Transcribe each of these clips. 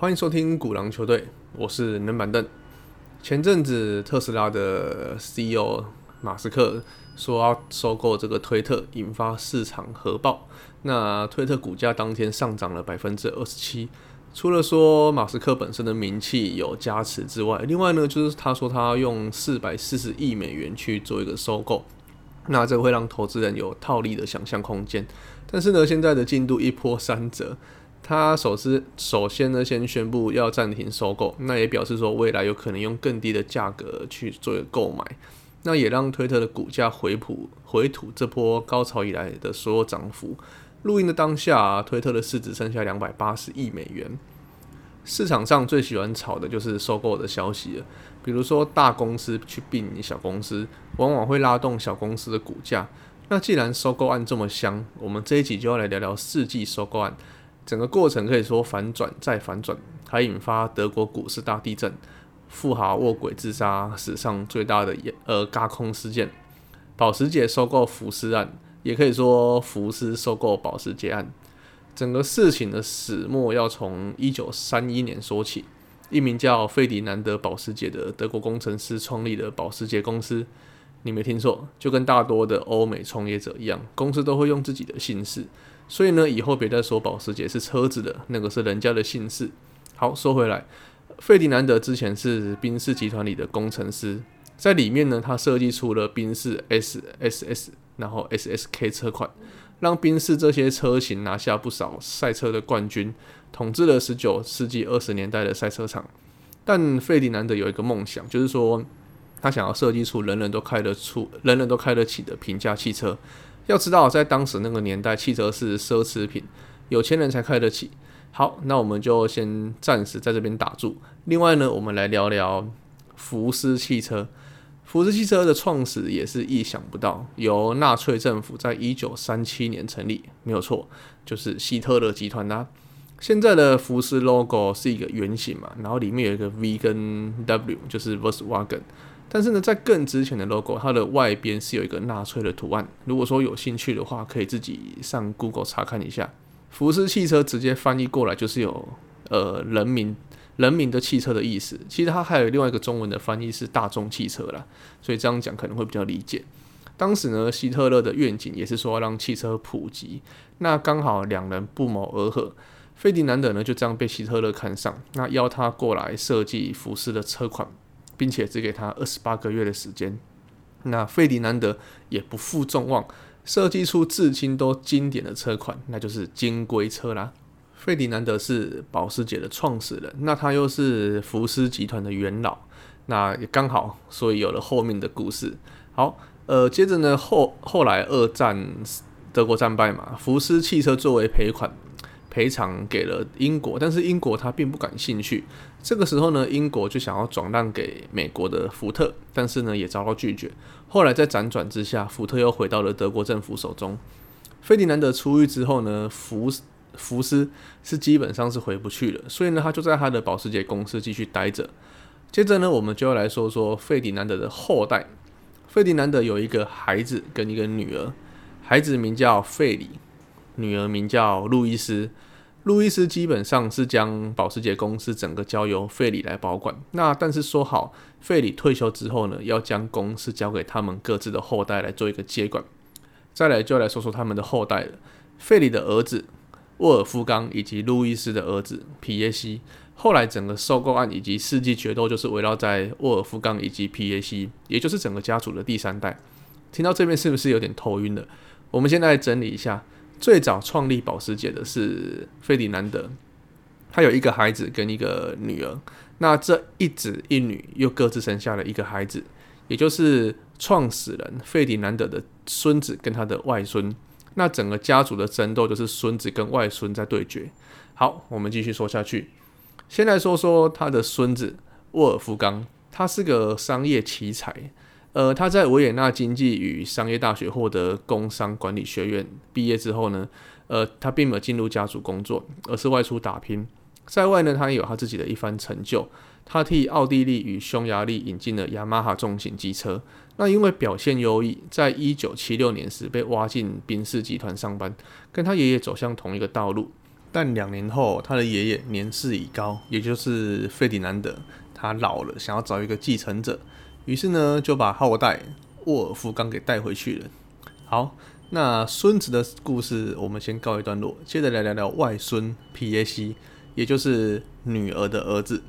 欢迎收听古狼球队，我是冷板凳。前阵子特斯拉的 CEO 马斯克说要收购这个推特，引发市场核爆。那推特股价当天上涨了百分之二十七。除了说马斯克本身的名气有加持之外，另外呢，就是他说他用四百四十亿美元去做一个收购，那这会让投资人有套利的想象空间。但是呢，现在的进度一波三折。他首先首先呢，先宣布要暂停收购，那也表示说未来有可能用更低的价格去做一个购买，那也让推特的股价回普回吐这波高潮以来的所有涨幅。录音的当下，推特的市值剩下两百八十亿美元。市场上最喜欢炒的就是收购的消息了，比如说大公司去并小公司，往往会拉动小公司的股价。那既然收购案这么香，我们这一集就要来聊聊世纪收购案。整个过程可以说反转再反转，还引发德国股市大地震，富豪卧轨自杀，史上最大的呃轧空事件，保时捷收购福斯案，也可以说福斯收购保时捷案。整个事情的始末要从一九三一年说起，一名叫费迪南德保时捷的德国工程师创立的保时捷公司。你没听错，就跟大多的欧美创业者一样，公司都会用自己的姓氏。所以呢，以后别再说保时捷是车子的那个是人家的姓氏。好，说回来，费迪南德之前是宾士集团里的工程师，在里面呢，他设计出了宾士 S S S，然后 S S K 车款，让宾士这些车型拿下不少赛车的冠军，统治了十九世纪二十年代的赛车场。但费迪南德有一个梦想，就是说他想要设计出人人都开得出、人人都开得起的平价汽车。要知道，在当时那个年代，汽车是奢侈品，有钱人才开得起。好，那我们就先暂时在这边打住。另外呢，我们来聊聊福斯汽车。福斯汽车的创始也是意想不到，由纳粹政府在一九三七年成立，没有错，就是希特勒集团啦。现在的福斯 logo 是一个圆形嘛，然后里面有一个 V 跟 W，就是 Volkswagen。但是呢，在更之前的 logo，它的外边是有一个纳粹的图案。如果说有兴趣的话，可以自己上 Google 查看一下。福斯汽车直接翻译过来就是有呃人民人民的汽车的意思。其实它还有另外一个中文的翻译是大众汽车啦，所以这样讲可能会比较理解。当时呢，希特勒的愿景也是说让汽车普及。那刚好两人不谋而合，费迪南德呢就这样被希特勒看上，那邀他过来设计福斯的车款。并且只给他二十八个月的时间，那费迪南德也不负众望，设计出至今都经典的车款，那就是金龟车啦。费迪南德是保时捷的创始人，那他又是福斯集团的元老，那也刚好，所以有了后面的故事。好，呃，接着呢，后后来二战德国战败嘛，福斯汽车作为赔款。赔偿给了英国，但是英国他并不感兴趣。这个时候呢，英国就想要转让给美国的福特，但是呢也遭到拒绝。后来在辗转之下，福特又回到了德国政府手中。费迪南德出狱之后呢，福福斯是基本上是回不去了，所以呢他就在他的保时捷公司继续待着。接着呢，我们就要来说说费迪南德的后代。费迪南德有一个孩子跟一个女儿，孩子名叫费里。女儿名叫路易斯，路易斯基本上是将保时捷公司整个交由费里来保管。那但是说好，费里退休之后呢，要将公司交给他们各自的后代来做一个接管。再来就来说说他们的后代了。费里的儿子沃尔夫冈以及路易斯的儿子皮耶西，后来整个收购案以及世纪决斗就是围绕在沃尔夫冈以及皮耶西，也就是整个家族的第三代。听到这边是不是有点头晕了？我们现在整理一下。最早创立保时捷的是费迪南德，他有一个孩子跟一个女儿。那这一子一女又各自生下了一个孩子，也就是创始人费迪南德的孙子跟他的外孙。那整个家族的争斗就是孙子跟外孙在对决。好，我们继续说下去。先来说说他的孙子沃尔夫冈，他是个商业奇才。呃，他在维也纳经济与商业大学获得工商管理学院毕业之后呢，呃，他并没有进入家族工作，而是外出打拼。在外呢，他也有他自己的一番成就。他替奥地利与匈牙利引进了雅马哈重型机车。那因为表现优异，在一九七六年时被挖进宾士集团上班，跟他爷爷走向同一个道路。但两年后，他的爷爷年事已高，也就是费迪南德，他老了，想要找一个继承者，于是呢，就把后代沃尔夫冈给带回去了。好，那孙子的故事我们先告一段落，接着来聊聊外孙皮耶西，也就是女儿的儿子，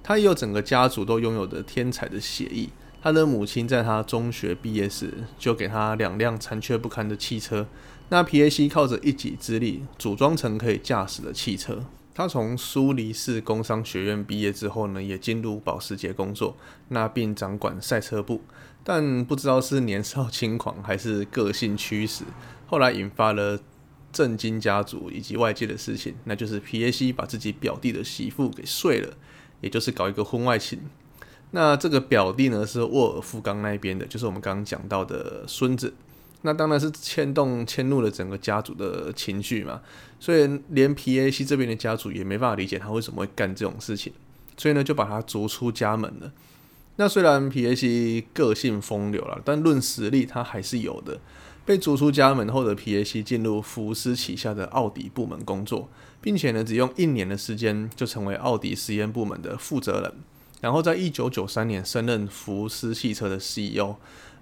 他也有整个家族都拥有的天才的血裔。他的母亲在他中学毕业时就给他两辆残缺不堪的汽车。那皮耶西靠着一己之力组装成可以驾驶的汽车。他从苏黎世工商学院毕业之后呢，也进入保时捷工作，那并掌管赛车部。但不知道是年少轻狂还是个性驱使，后来引发了震惊家族以及外界的事情，那就是皮耶西把自己表弟的媳妇给睡了，也就是搞一个婚外情。那这个表弟呢是沃尔夫冈那边的，就是我们刚刚讲到的孙子。那当然是牵动牵怒了整个家族的情绪嘛，所以连 P.A.C 这边的家族也没办法理解他为什么会干这种事情，所以呢就把他逐出家门了。那虽然 P.A.C 个性风流了，但论实力他还是有的。被逐出家门后的 P.A.C 进入福斯旗下的奥迪部门工作，并且呢只用一年的时间就成为奥迪实验部门的负责人。然后在一九九三年升任福斯汽车的 CEO，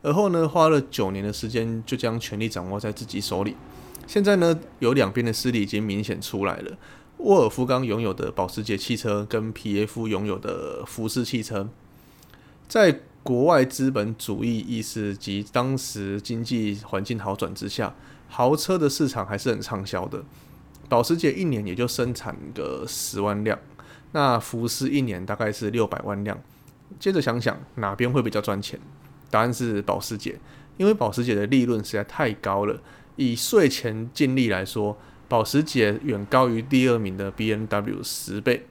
而后呢花了九年的时间就将权力掌握在自己手里。现在呢有两边的势力已经明显出来了，沃尔夫冈拥有的保时捷汽车跟皮耶夫拥有的福斯汽车，在国外资本主义意识及当时经济环境好转之下，豪车的市场还是很畅销的。保时捷一年也就生产个十万辆。那福斯一年大概是六百万辆，接着想想哪边会比较赚钱？答案是保时捷，因为保时捷的利润实在太高了。以税前净利来说，保时捷远高于第二名的 B N W 十倍，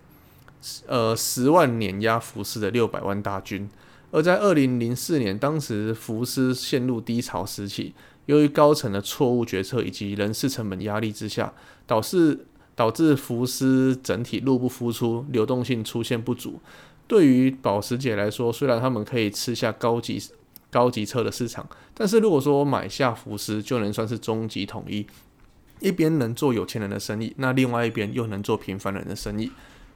呃，十万碾压福斯的六百万大军。而在二零零四年，当时福斯陷入低潮时期，由于高层的错误决策以及人事成本压力之下，导致。导致福斯整体入不敷出，流动性出现不足。对于保时捷来说，虽然他们可以吃下高级高级车的市场，但是如果说买下福斯，就能算是终极统一，一边能做有钱人的生意，那另外一边又能做平凡人的生意。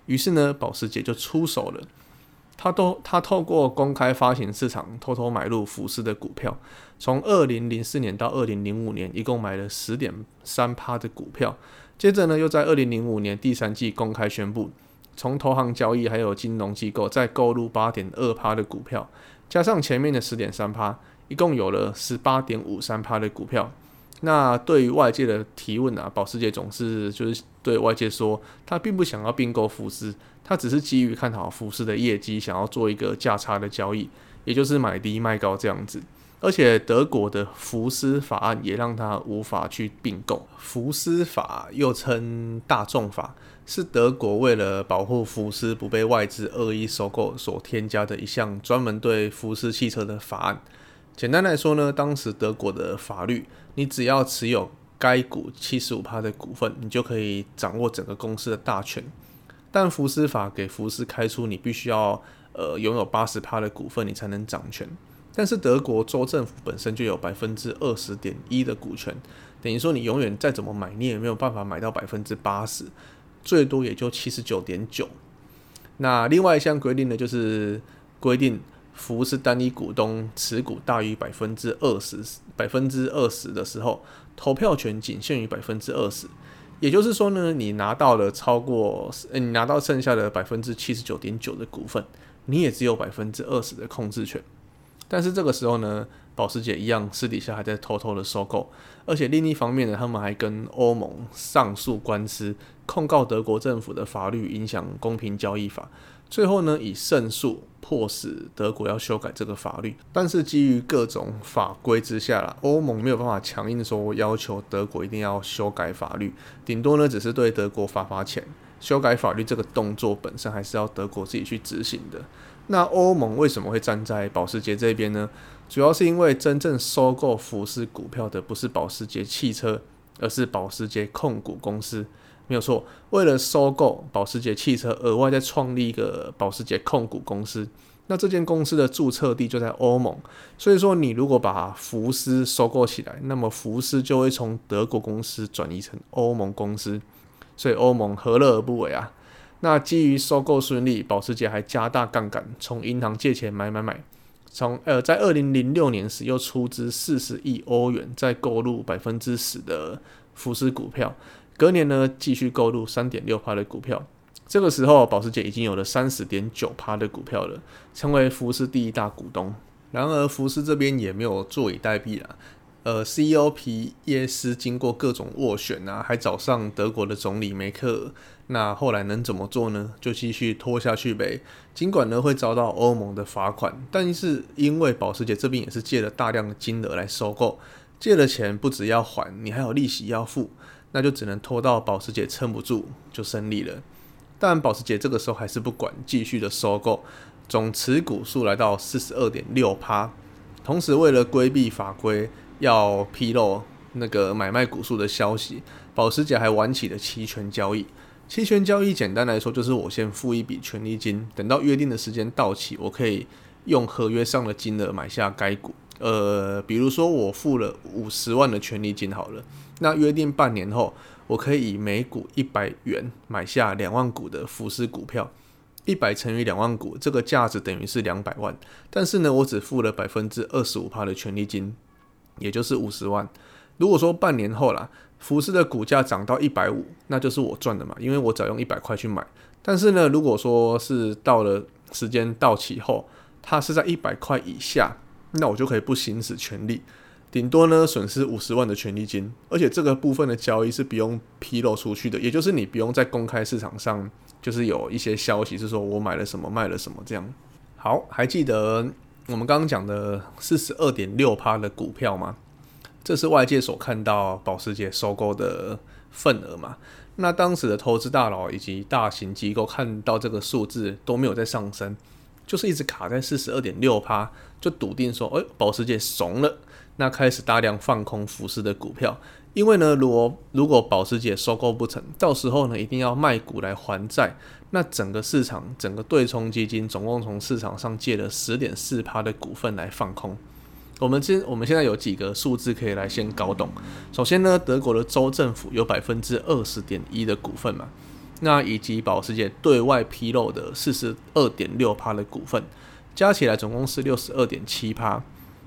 于是呢，保时捷就出手了，他都他透过公开发行市场偷偷买入福斯的股票，从二零零四年到二零零五年，一共买了十点三趴的股票。接着呢，又在二零零五年第三季公开宣布，从投行交易还有金融机构再购入八点二趴的股票，加上前面的十点三趴，一共有了十八点五三趴的股票。那对于外界的提问啊，保时捷总是就是对外界说，他并不想要并购福斯，他只是基于看好福斯的业绩，想要做一个价差的交易，也就是买低卖高这样子。而且德国的福斯法案也让他无法去并购。福斯法又称大众法，是德国为了保护福斯不被外资恶意收购所添加的一项专门对福斯汽车的法案。简单来说呢，当时德国的法律，你只要持有该股七十五趴的股份，你就可以掌握整个公司的大权。但福斯法给福斯开出，你必须要呃拥有八十趴的股份，你才能掌权。但是德国州政府本身就有百分之二十点一的股权，等于说你永远再怎么买，你也没有办法买到百分之八十，最多也就七十九点九。那另外一项规定呢，就是规定福斯单一股东持股大于百分之二十，百分之二十的时候，投票权仅限于百分之二十。也就是说呢，你拿到了超过，你拿到剩下的百分之七十九点九的股份，你也只有百分之二十的控制权。但是这个时候呢，保时捷一样私底下还在偷偷的收购，而且另一方面呢，他们还跟欧盟上诉官司，控告德国政府的法律影响公平交易法，最后呢以胜诉迫使德国要修改这个法律。但是基于各种法规之下啦，欧盟没有办法强硬说要求德国一定要修改法律，顶多呢只是对德国发发钱，修改法律这个动作本身还是要德国自己去执行的。那欧盟为什么会站在保时捷这边呢？主要是因为真正收购福斯股票的不是保时捷汽车，而是保时捷控股公司，没有错。为了收购保时捷汽车，额外再创立一个保时捷控股公司。那这间公司的注册地就在欧盟，所以说你如果把福斯收购起来，那么福斯就会从德国公司转移成欧盟公司。所以欧盟何乐而不为啊？那基于收购顺利，保时捷还加大杠杆，从银行借钱买买买，从呃在二零零六年时又出资四十亿欧元再购入百分之十的福斯股票，隔年呢继续购入三点六趴的股票，这个时候保时捷已经有了三十点九趴的股票了，成为福斯第一大股东。然而福斯这边也没有坐以待毙啊。呃，CEO 皮耶斯经过各种斡旋啊，还找上德国的总理梅克尔。那后来能怎么做呢？就继续拖下去呗。尽管呢会遭到欧盟的罚款，但是因为保时捷这边也是借了大量的金额来收购，借了钱不只要还，你还有利息要付，那就只能拖到保时捷撑不住就胜利了。但保时捷这个时候还是不管，继续的收购，总持股数来到四十二点六趴。同时为了规避法规。要披露那个买卖股数的消息，保时捷还玩起了期权交易。期权交易简单来说，就是我先付一笔权利金，等到约定的时间到期，我可以用合约上的金额买下该股。呃，比如说我付了五十万的权利金好了，那约定半年后，我可以以每股一百元买下两万股的福斯股票。一百乘以两万股，这个价值等于是两百万。但是呢，我只付了百分之二十五趴的权利金。也就是五十万。如果说半年后啦，福斯的股价涨到一百五，那就是我赚的嘛，因为我只要用一百块去买。但是呢，如果说是到了时间到期后，它是在一百块以下，那我就可以不行使权利，顶多呢损失五十万的权利金。而且这个部分的交易是不用披露出去的，也就是你不用在公开市场上，就是有一些消息是说我买了什么卖了什么这样。好，还记得。我们刚刚讲的四十二点六趴的股票吗，这是外界所看到保时捷收购的份额嘛？那当时的投资大佬以及大型机构看到这个数字都没有在上升，就是一直卡在四十二点六趴，就笃定说，哎，保时捷怂了，那开始大量放空福斯的股票。因为呢，如果如果保时捷收购不成，到时候呢一定要卖股来还债，那整个市场整个对冲基金总共从市场上借了十点四趴的股份来放空。我们今我们现在有几个数字可以来先搞懂。首先呢，德国的州政府有百分之二十点一的股份嘛，那以及保时捷对外披露的四十二点六趴的股份，加起来总共是六十二点七趴。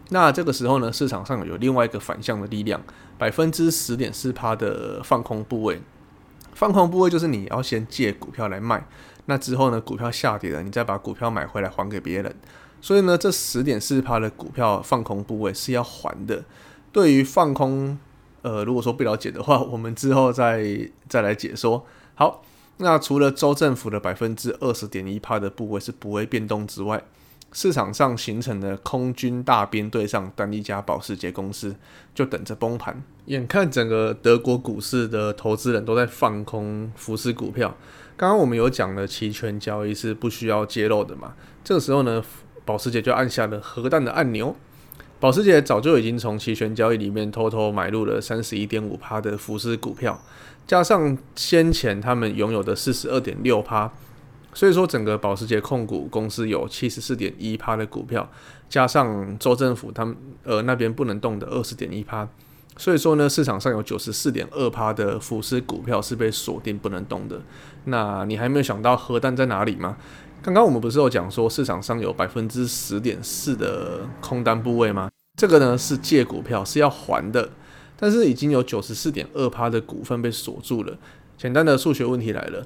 那这个时候呢，市场上有另外一个反向的力量，百分之十点四趴的放空部位。放空部位就是你要先借股票来卖，那之后呢，股票下跌了，你再把股票买回来还给别人。所以呢，这十点四趴的股票放空部位是要还的。对于放空，呃，如果说不了解的话，我们之后再再来解说。好，那除了州政府的百分之二十点一趴的部位是不会变动之外，市场上形成的空军大兵对上单一家保时捷公司，就等着崩盘。眼看整个德国股市的投资人都在放空福斯股票，刚刚我们有讲了期权交易是不需要揭露的嘛？这个时候呢，保时捷就按下了核弹的按钮。保时捷早就已经从期权交易里面偷偷买入了三十一点五趴的福斯股票，加上先前他们拥有的四十二点六趴。所以说，整个保时捷控股公司有七十四点一趴的股票，加上州政府他们呃那边不能动的二十点一趴，所以说呢，市场上有九十四点二趴的福斯股票是被锁定不能动的。那你还没有想到核弹在哪里吗？刚刚我们不是有讲说市场上有百分之十点四的空单部位吗？这个呢是借股票是要还的，但是已经有九十四点二趴的股份被锁住了。简单的数学问题来了。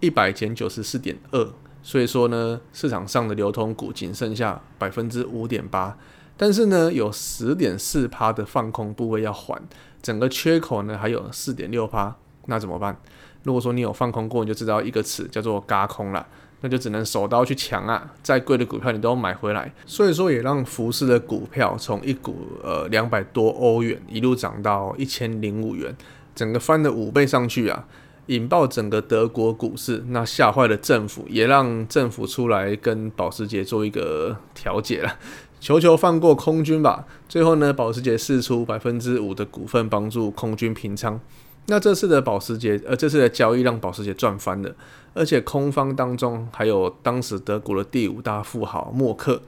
一百减九十四点二，所以说呢，市场上的流通股仅剩下百分之五点八，但是呢，有十点四趴的放空部位要还，整个缺口呢还有四点六趴，那怎么办？如果说你有放空过，你就知道一个词叫做“嘎空”了，那就只能手刀去抢啊，再贵的股票你都要买回来，所以说也让福斯的股票从一股呃两百多欧元一路涨到一千零五元，整个翻了五倍上去啊。引爆整个德国股市，那吓坏了政府，也让政府出来跟保时捷做一个调解了，求求放过空军吧。最后呢，保时捷释出百分之五的股份，帮助空军平仓。那这次的保时捷，呃，这次的交易让保时捷赚翻了，而且空方当中还有当时德国的第五大富豪默克，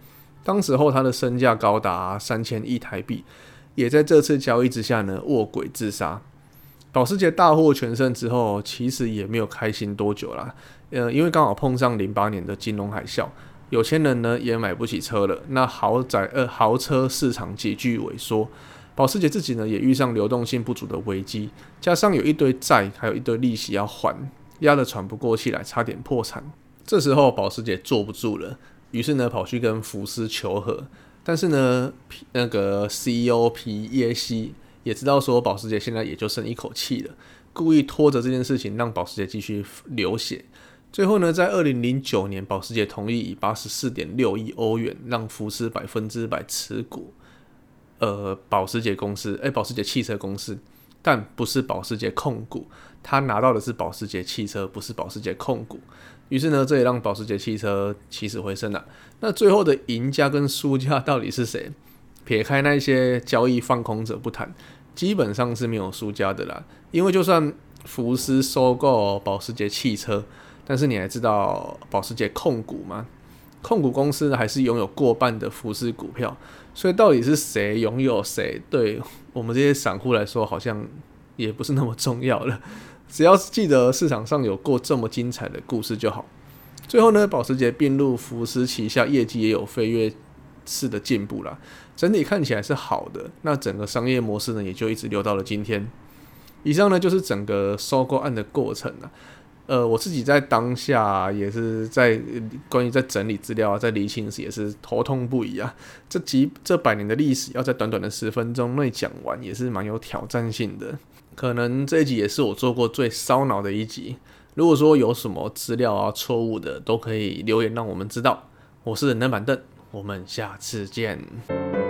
当时候他的身价高达三千亿台币，也在这次交易之下呢卧轨自杀。保时捷大获全胜之后，其实也没有开心多久啦。呃，因为刚好碰上零八年的金融海啸，有钱人呢也买不起车了，那豪宅呃豪车市场急剧萎缩，保时捷自己呢也遇上流动性不足的危机，加上有一堆债，还有一堆利息要还，压得喘不过气来，差点破产。这时候保时捷坐不住了，于是呢跑去跟福斯求和，但是呢那个 CEO 皮耶西。也知道说保时捷现在也就剩一口气了，故意拖着这件事情让保时捷继续流血。最后呢，在二零零九年，保时捷同意以八十四点六亿欧元让福斯百分之百持股，呃，保时捷公司，哎，保时捷汽车公司，但不是保时捷控股，他拿到的是保时捷汽车，不是保时捷控股。于是呢，这也让保时捷汽车起死回生了。那最后的赢家跟输家到底是谁？撇开那些交易放空者不谈，基本上是没有输家的啦。因为就算福斯收购保时捷汽车，但是你还知道保时捷控股吗？控股公司呢还是拥有过半的福斯股票，所以到底是谁拥有谁，对我们这些散户来说，好像也不是那么重要了。只要记得市场上有过这么精彩的故事就好。最后呢，保时捷并入福斯旗下，业绩也有飞跃。式的进步啦，整体看起来是好的。那整个商业模式呢，也就一直留到了今天。以上呢，就是整个收购案的过程了。呃，我自己在当下也是在关于在整理资料啊，在理清时也是头痛不已啊。这几这百年的历史，要在短短的十分钟内讲完，也是蛮有挑战性的。可能这一集也是我做过最烧脑的一集。如果说有什么资料啊错误的，都可以留言让我们知道。我是冷板凳。我们下次见。